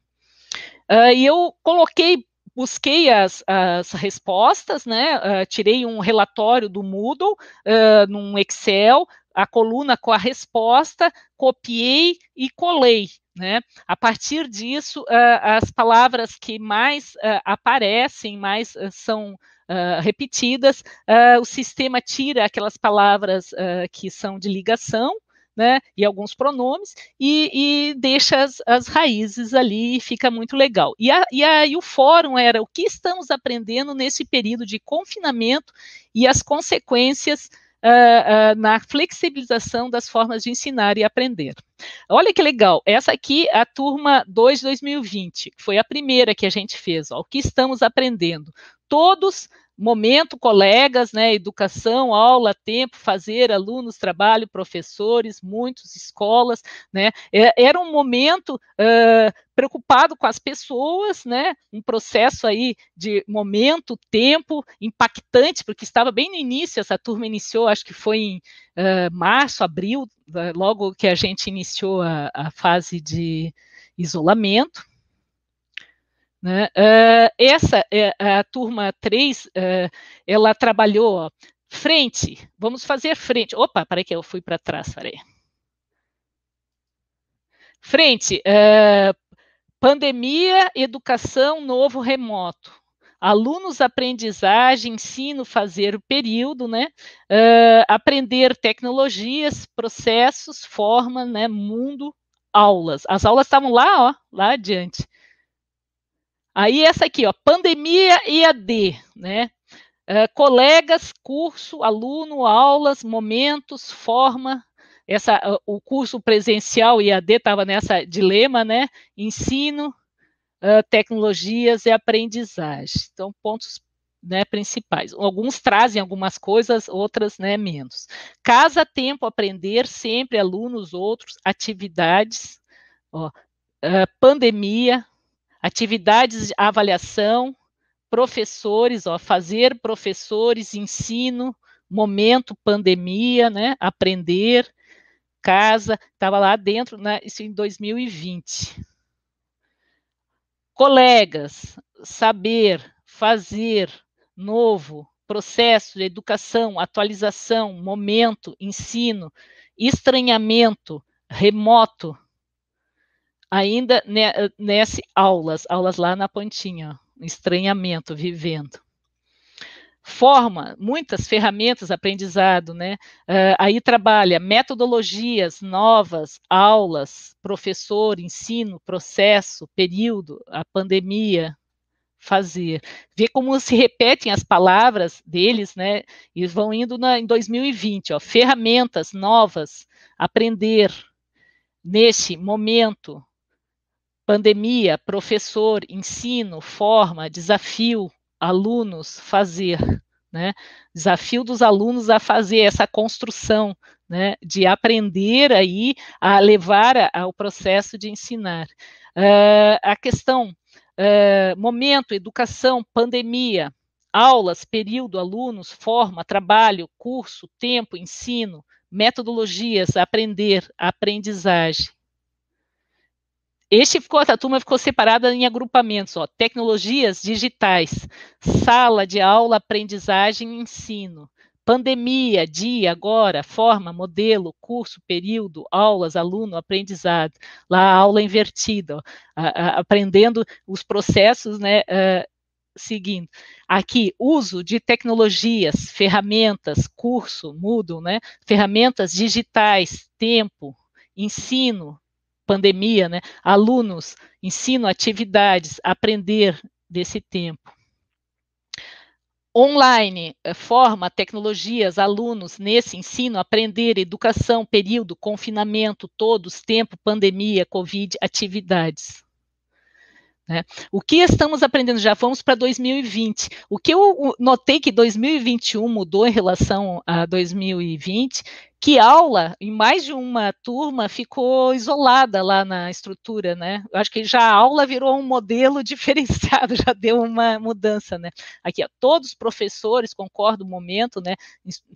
Uh, e eu coloquei, busquei as, as respostas, né? Uh, tirei um relatório do Moodle uh, num Excel, a coluna com a resposta, copiei e colei. Né? A partir disso, as palavras que mais aparecem, mais são Uh, repetidas, uh, o sistema tira aquelas palavras uh, que são de ligação né, e alguns pronomes, e, e deixa as, as, raízes ali e fica muito legal. E, a, e aí o fórum era o que estamos aprendendo nesse período de confinamento e as consequências Uh, uh, na flexibilização das formas de ensinar e aprender. Olha que legal, essa aqui é a turma 2 2020, foi a primeira que a gente fez, ó, o que estamos aprendendo. Todos momento, colegas, né, educação, aula, tempo, fazer, alunos, trabalho, professores, muitos, escolas, né, é, era um momento uh, preocupado com as pessoas, né, um processo aí de momento, tempo, impactante, porque estava bem no início, essa turma iniciou, acho que foi em uh, março, abril, logo que a gente iniciou a, a fase de isolamento, né? Uh, essa, é a turma 3, uh, eh, ela trabalhou ó, frente, vamos fazer frente. Opa, peraí que eu fui para trás, peraí. Frente, uh, pandemia, educação, novo remoto. Alunos, aprendizagem, ensino, fazer o período, né? Aprender tecnologias, processos, forma, né? Mundo, aulas. As aulas estavam lá, ó, lá adiante. Aí essa aqui, ó, pandemia EAD, né? Uh, colegas, curso, aluno, aulas, momentos, forma. Essa, uh, o curso presencial EAD estava nessa dilema, né? Ensino, uh, tecnologias e aprendizagem. Então, pontos né, principais. Alguns trazem algumas coisas, outras né, menos. Casa, tempo, aprender, sempre, alunos, outros, atividades, ó, pandemia, atividades de avaliação, professores, ó, fazer professores, ensino, momento, pandemia, né, aprender, casa, estava lá dentro, né, isso em 2020. Colegas, saber, fazer, novo, processo educação, atualização, momento, ensino, estranhamento, remoto, ainda nesse aulas, aulas lá na pontinha, estranhamento, vivendo. forma muitas ferramentas aprendizado, né? Uh, aí trabalha metodologias novas, aulas, professor, ensino, processo, período, a pandemia, fazer. Vê como se repetem as palavras deles, né? E vão indo na, em 2020, ó, ferramentas novas, aprender neste momento, pandemia, professor, ensino, forma, desafio, alunos fazer, né? Desafio dos alunos a fazer essa construção, né? De aprender aí a levar ao processo de ensinar. Uh, a questão, uh, momento, educação, pandemia, aulas, período, alunos, forma, trabalho, curso, tempo, ensino, metodologias, aprender, aprendizagem. Este ficou, a turma ficou separada em agrupamentos, ó, tecnologias digitais, sala de aula, aprendizagem e ensino, pandemia, dia, agora, forma, modelo, curso, período, aulas, aluno, aprendizado, lá aula invertida, ó, a, a, aprendendo os processos, né, uh, seguindo. Aqui, uso de tecnologias, ferramentas, curso, Moodle, né, ferramentas digitais, tempo, ensino, pandemia, né? Alunos, ensino, atividades, aprender desse tempo. Online, eh, forma, tecnologias, alunos nesse ensino, aprender, educação, período, confinamento, todos, tempo, pandemia, Covid, atividades. Né? O que estamos aprendendo? Já vamos para 2020. O que eu notei que 2021 mudou em relação a 2020, que aula, em mais de uma turma, ficou isolada lá na estrutura, né? Eu acho que já a aula virou um modelo *laughs* diferenciado, já deu uma mudança, né? Aqui, ó, todos os professores, concordo no momento, né?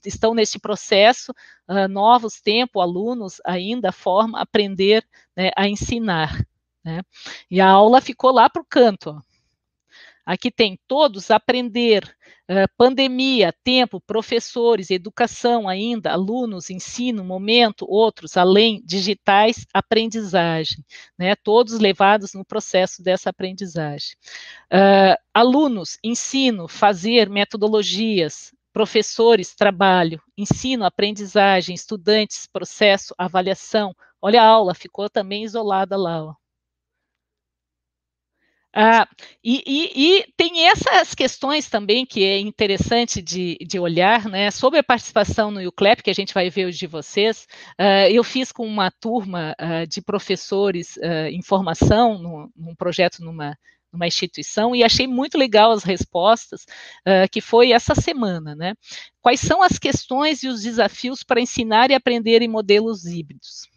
Estão nesse processo, uh, novos tempo, alunos ainda forma aprender né, a ensinar. Né? E a aula ficou lá para o canto. Ó. Aqui tem todos aprender, uh, pandemia, tempo, professores, educação ainda, alunos, ensino, momento, outros, além, digitais, aprendizagem, né? Todos levados no processo dessa aprendizagem. Uh, alunos, ensino, fazer, metodologias, professores, trabalho, ensino, aprendizagem, estudantes, processo, avaliação. Olha a aula, ficou também isolada lá, ó. Ah, e, e, e, tem essas questões também que é interessante de, de olhar, né? Sobre a participação no UCLEP, que a gente vai ver hoje de vocês, uh, eu fiz com uma turma uh, de professores uh, em formação, no, num projeto numa, numa instituição, e achei muito legal as respostas, que foi essa semana, né? Quais são as questões e os desafios para ensinar e aprender em modelos híbridos?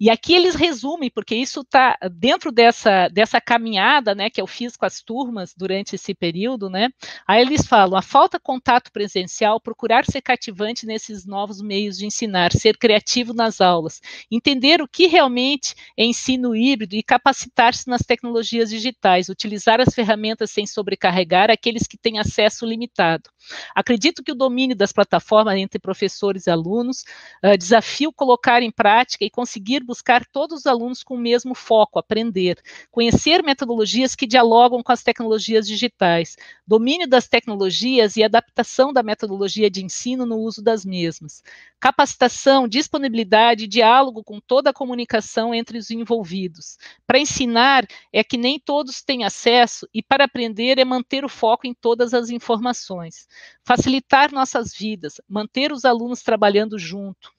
E aqui eles resumem, porque isso está dentro dessa, dessa caminhada né, que eu fiz com as turmas durante esse período, né? Aí eles falam: a falta de contato presencial, procurar ser cativante nesses novos meios de ensinar, ser criativo nas aulas, entender o que realmente é ensino híbrido e capacitar-se nas tecnologias digitais, utilizar as ferramentas sem sobrecarregar aqueles que têm acesso limitado. Acredito que o domínio das plataformas entre professores e alunos uh, desafio colocar em prática e conseguir buscar todos os alunos com o mesmo foco, aprender, conhecer metodologias que dialogam com as tecnologias digitais, domínio das tecnologias e adaptação da metodologia de ensino no uso das mesmas, capacitação, disponibilidade e diálogo com toda a comunicação entre os envolvidos. Para ensinar é que nem todos têm acesso e para aprender é manter o foco em todas as informações, facilitar nossas vidas, manter os alunos trabalhando junto,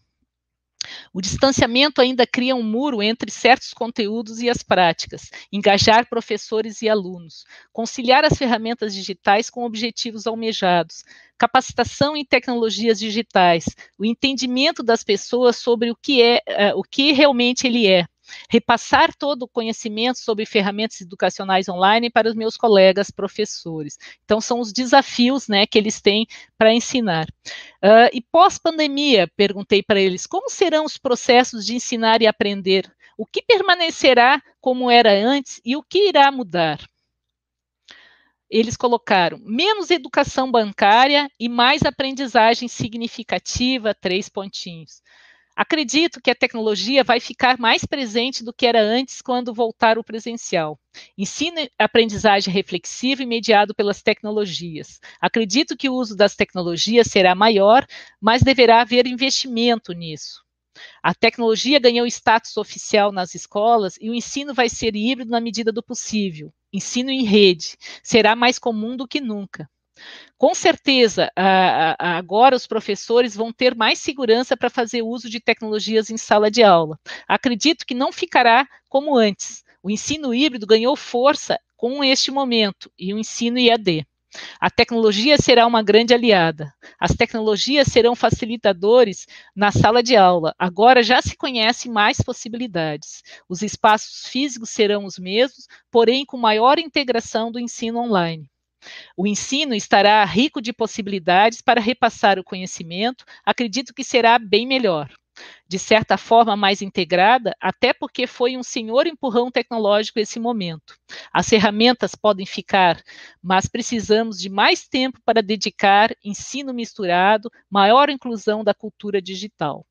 o distanciamento ainda cria um muro entre certos conteúdos e as práticas, engajar professores e alunos, conciliar as ferramentas digitais com objetivos almejados, capacitação em tecnologias digitais, o entendimento das pessoas sobre o que é, uh, o que realmente ele é, repassar todo o conhecimento sobre ferramentas educacionais online para os meus colegas professores. Então, são os desafios né, que eles têm para ensinar. Uh, e pós-pandemia, perguntei para eles, como serão os processos de ensinar e aprender? O que permanecerá como era antes e o que irá mudar? eles colocaram menos educação bancária e mais aprendizagem significativa, três pontinhos. Acredito que a tecnologia vai ficar mais presente do que era antes quando voltar o presencial. Ensino aprendizagem reflexiva e mediado pelas tecnologias. Acredito que o uso das tecnologias será maior, mas deverá haver investimento nisso. A tecnologia ganhou status oficial nas escolas e o ensino vai ser híbrido na medida do possível. Ensino em rede será mais comum do que nunca. Com certeza, agora os professores vão ter mais segurança para fazer uso de tecnologias em sala de aula. Acredito que não ficará como antes. O ensino híbrido ganhou força com este momento e o ensino IAD. A tecnologia será uma grande aliada. As tecnologias serão facilitadores na sala de aula. Agora já se conhecem mais possibilidades. Os espaços físicos serão os mesmos, porém com maior integração do ensino online. O ensino estará rico de possibilidades para repassar o conhecimento, acredito que será bem melhor de certa forma mais integrada, até porque foi um senhor empurrão tecnológico esse momento. As ferramentas podem ficar, mas precisamos de mais tempo para dedicar ensino misturado, maior inclusão da cultura digital.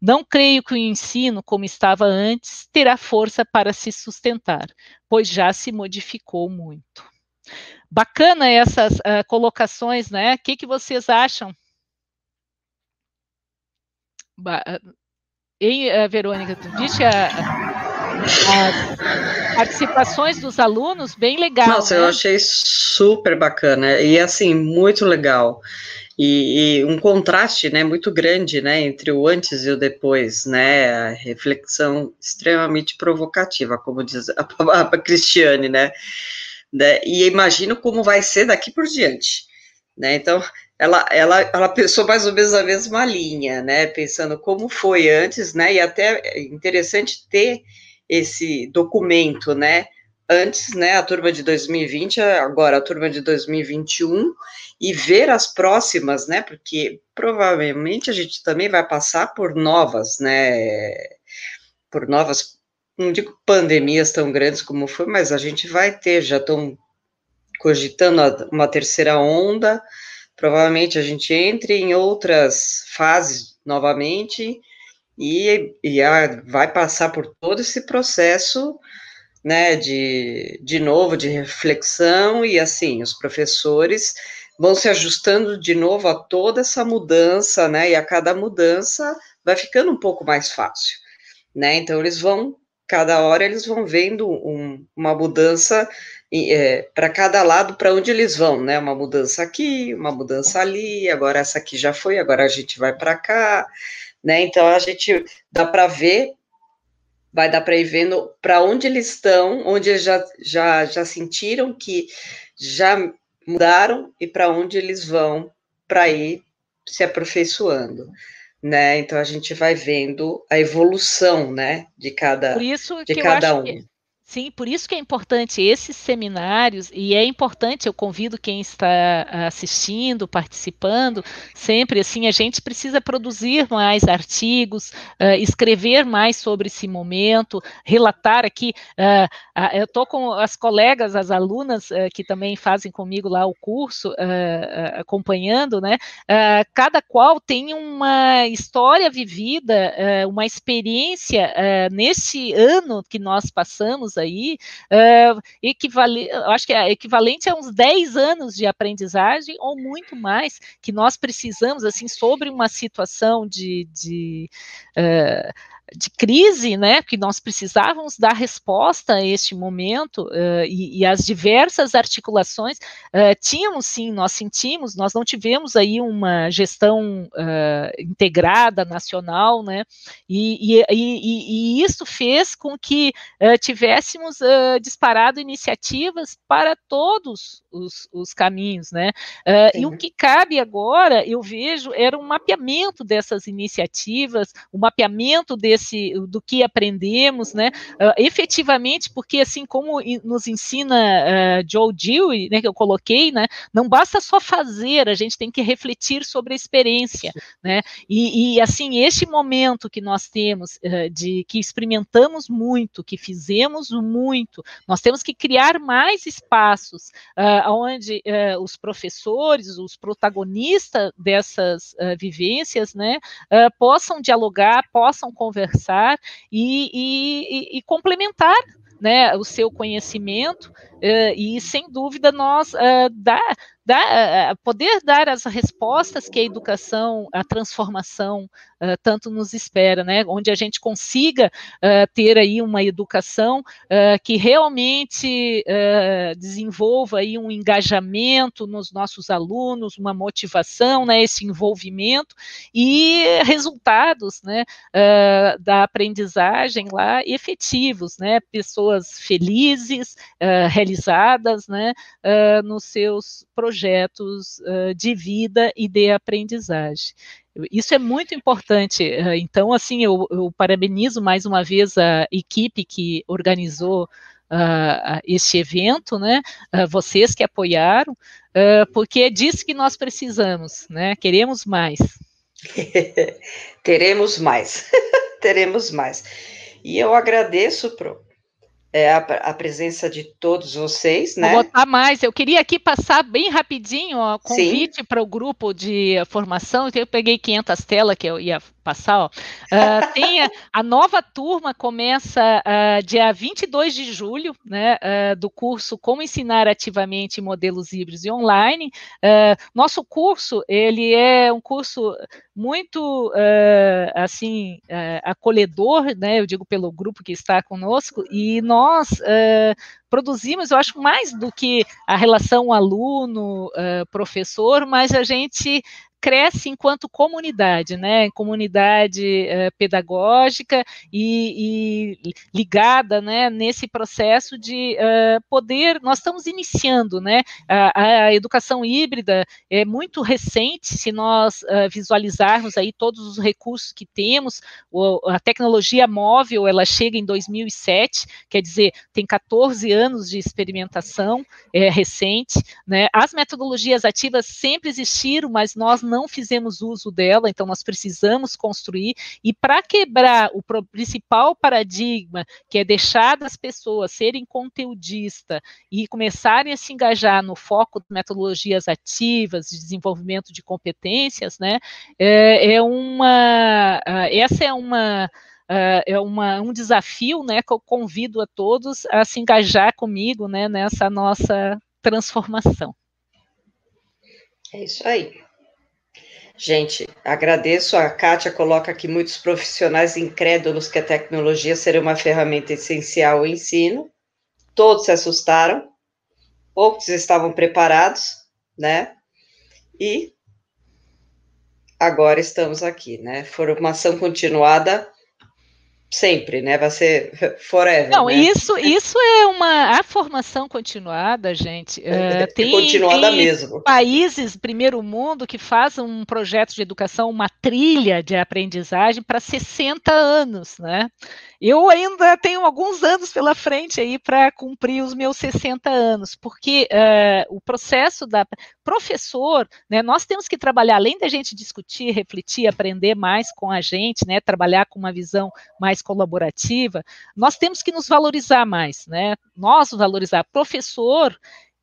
Não creio que o ensino, como estava antes, terá força para se sustentar, pois já se modificou muito. Bacana essas uh, colocações, né? O que, que vocês acham? Hein, eh, Verônica, tu disse as participações dos alunos, bem legal. Nossa, né? eu achei super bacana e assim, muito legal. E, e, um contraste, né, muito grande, né, entre o antes e o depois, né, a reflexão extremamente provocativa, como diz a, a, *laughs* a Cristiane, né, né, e imagino como vai ser daqui por diante, né, então ela, ela, ela pensou mais ou menos a mesma linha, né? Pensando como foi antes, né? E até é interessante ter esse documento, né? Antes, né? A turma de 2020, agora a turma de 2021, e ver as próximas, né? Porque provavelmente a gente também vai passar por novas, né? Por novas, não digo pandemias tão grandes como foi, mas a gente vai ter, já estão cogitando uma terceira onda. Provavelmente a gente entre em outras fases novamente e, e a, vai passar por todo esse processo, né, de, de novo, de reflexão, e assim, os professores vão se ajustando de novo a toda essa mudança, né, e a cada mudança vai ficando um pouco mais fácil, né, então eles vão, cada hora eles vão vendo um, uma mudança é, para cada lado para onde eles vão, né? Uma mudança aqui, uma mudança ali, agora essa aqui já foi, agora a gente vai para cá, né? Então a gente dá para ver, vai dar para ir vendo para onde eles estão, onde eles já, já, já sentiram que já mudaram e para onde eles vão para ir se aperfeiçoando. Né, então a gente vai vendo a evolução, né, de cada, de cada um. Que Sim, por isso que é importante esses seminários, e é importante, eu convido quem está assistindo, participando, sempre assim, a gente precisa produzir mais artigos, uh, escrever mais sobre esse momento, relatar aqui, uh, uh, eu estou com as colegas, as alunas que também fazem comigo lá o curso, acompanhando, né, cada qual tem uma história vivida, uma experiência nesse ano que nós passamos aí, uh, equivale, acho que é equivalente a uns 10 anos de aprendizagem ou muito mais que nós precisamos, assim, sobre uma situação de, de uh, de crise, né, que nós precisávamos dar resposta a este momento uh, e, e, as diversas articulações uh, tínhamos sim, nós sentimos, nós não tivemos aí uma gestão uh, integrada nacional, né, e, e, e, isso fez com que tivéssemos disparado iniciativas para todos os, os caminhos, né, e o que cabe agora, eu vejo, era um mapeamento dessas iniciativas, o um mapeamento desse do que aprendemos, né? Uh, efetivamente, porque assim como nos ensina uh, Joe Dewey, né, que eu coloquei, né? Não basta só fazer, a gente tem que refletir sobre a experiência, né? E, e assim, este momento que nós temos uh, de que experimentamos muito, que fizemos muito. Nós temos que criar mais espaços uh, onde os professores, os protagonistas dessas vivências, né, possam dialogar, possam conversar e, e, e complementar né, o seu conhecimento, uh, e sem dúvida nós uh, dá, dá, uh, poder dar as respostas que a educação, a transformação tanto nos espera, né, onde a gente consiga ter aí uma educação que realmente desenvolva aí um engajamento nos nossos alunos, uma motivação, né, esse envolvimento e resultados, né, da aprendizagem lá efetivos, né, pessoas felizes, realizadas né, uh, nos seus projetos uh, de vida e de aprendizagem. Isso é muito importante. Então, assim, eu, eu parabenizo mais uma vez a equipe que organizou uh, este evento, né? Uh, vocês que apoiaram, uh, porque é disso que nós precisamos, né? Queremos mais. *laughs* Teremos mais. *laughs* Teremos mais. E eu agradeço, Pro, é, a, a, presença de todos vocês, né? Vou botar mais. Eu queria aqui passar bem rapidinho o convite para o grupo de formação. Eu peguei 500 telas que eu ia passar. Ó. Uh, *laughs* tem a, a, nova turma começa uh, dia 22 de julho, né, uh, do curso Como Ensinar Ativamente Modelos Híbridos e Online. nosso curso, ele é um curso muito, assim, acolhedor, né, eu digo pelo grupo que está conosco, e nós produzimos, eu acho, mais do que a relação aluno-professor, mas a gente cresce enquanto comunidade, né, comunidade uh, pedagógica e, e, ligada, né, nesse processo de uh, poder, nós estamos iniciando, né, a, a, educação híbrida é muito recente, se nós uh, visualizarmos aí todos os recursos que temos, o, a tecnologia móvel, ela chega em 2007, quer dizer, tem 14 anos de experimentação, é recente, né, as metodologias ativas sempre existiram, mas nós não fizemos uso dela, então nós precisamos construir, e para quebrar o principal paradigma, que é deixar as pessoas serem conteudista e começarem a se engajar no foco de metodologias ativas, de desenvolvimento de competências, né, é, é uma, essa é uma, Uh, é uma, um desafio, né, que eu convido a todos a se engajar comigo, né, nessa nossa transformação. É isso aí. Gente, agradeço. A Kátia coloca aqui muitos profissionais incrédulos que a tecnologia seria uma ferramenta essencial ao ensino. Todos se assustaram, poucos estavam preparados, né? E agora estamos aqui, né? Formação continuada sempre, né? Vai ser forever. Não, né? isso, isso é uma a formação continuada, gente. Uh, tem, continuada tem mesmo. Países primeiro mundo que fazem um projeto de educação, uma trilha de aprendizagem para 60 anos, né? Eu ainda tenho alguns anos pela frente aí para cumprir os meus 60 anos, porque uh, o processo da professor, né, nós temos que trabalhar, além da gente discutir, refletir, aprender mais com a gente, né, trabalhar com uma visão mais colaborativa, nós temos que nos valorizar mais, né? Nós valorizar. Professor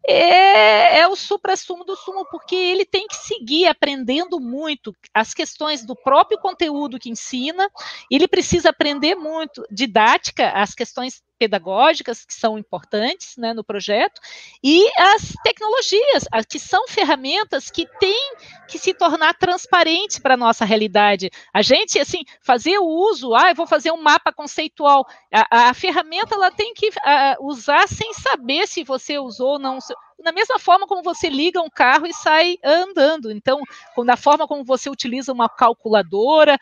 é, é o supra-sumo do sumo, porque ele tem que seguir aprendendo muito as questões do próprio conteúdo que ensina, ele precisa aprender muito didática, as questões pedagógicas que são importantes né, no projeto, e as tecnologias, que são ferramentas que têm que se tornar transparentes para a nossa realidade. A gente, assim, fazer o uso, ah, eu vou fazer um mapa conceitual, a, a ferramenta ela tem que a, usar sem saber se você usou ou não da mesma forma como você liga um carro e sai andando. Então, na forma como você utiliza uma calculadora,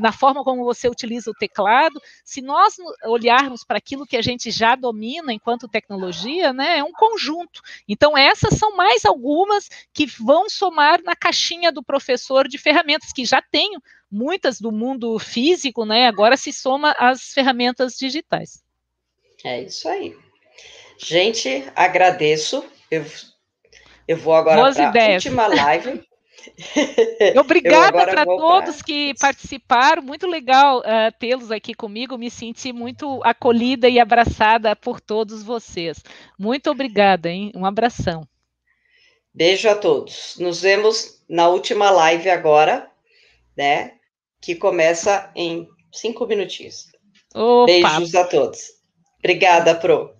na forma como você utiliza o teclado, se nós olharmos para aquilo que a gente já domina enquanto tecnologia, né, é um conjunto. Então, essas são mais algumas que vão somar na caixinha do professor de ferramentas que já tenho muitas do mundo físico, né? Agora se soma as ferramentas digitais. É isso aí. Gente, agradeço eu, eu vou agora para a última live. *laughs* Obrigada para todos pra... que participaram. Muito legal uh, tê-los aqui comigo. Me senti muito acolhida e abraçada por todos vocês. Muito obrigada, hein? Um abração. Beijo a todos. Nos vemos na última live agora, né? Que começa em cinco minutinhos. Opa. Beijos a todos. Obrigada, Pro.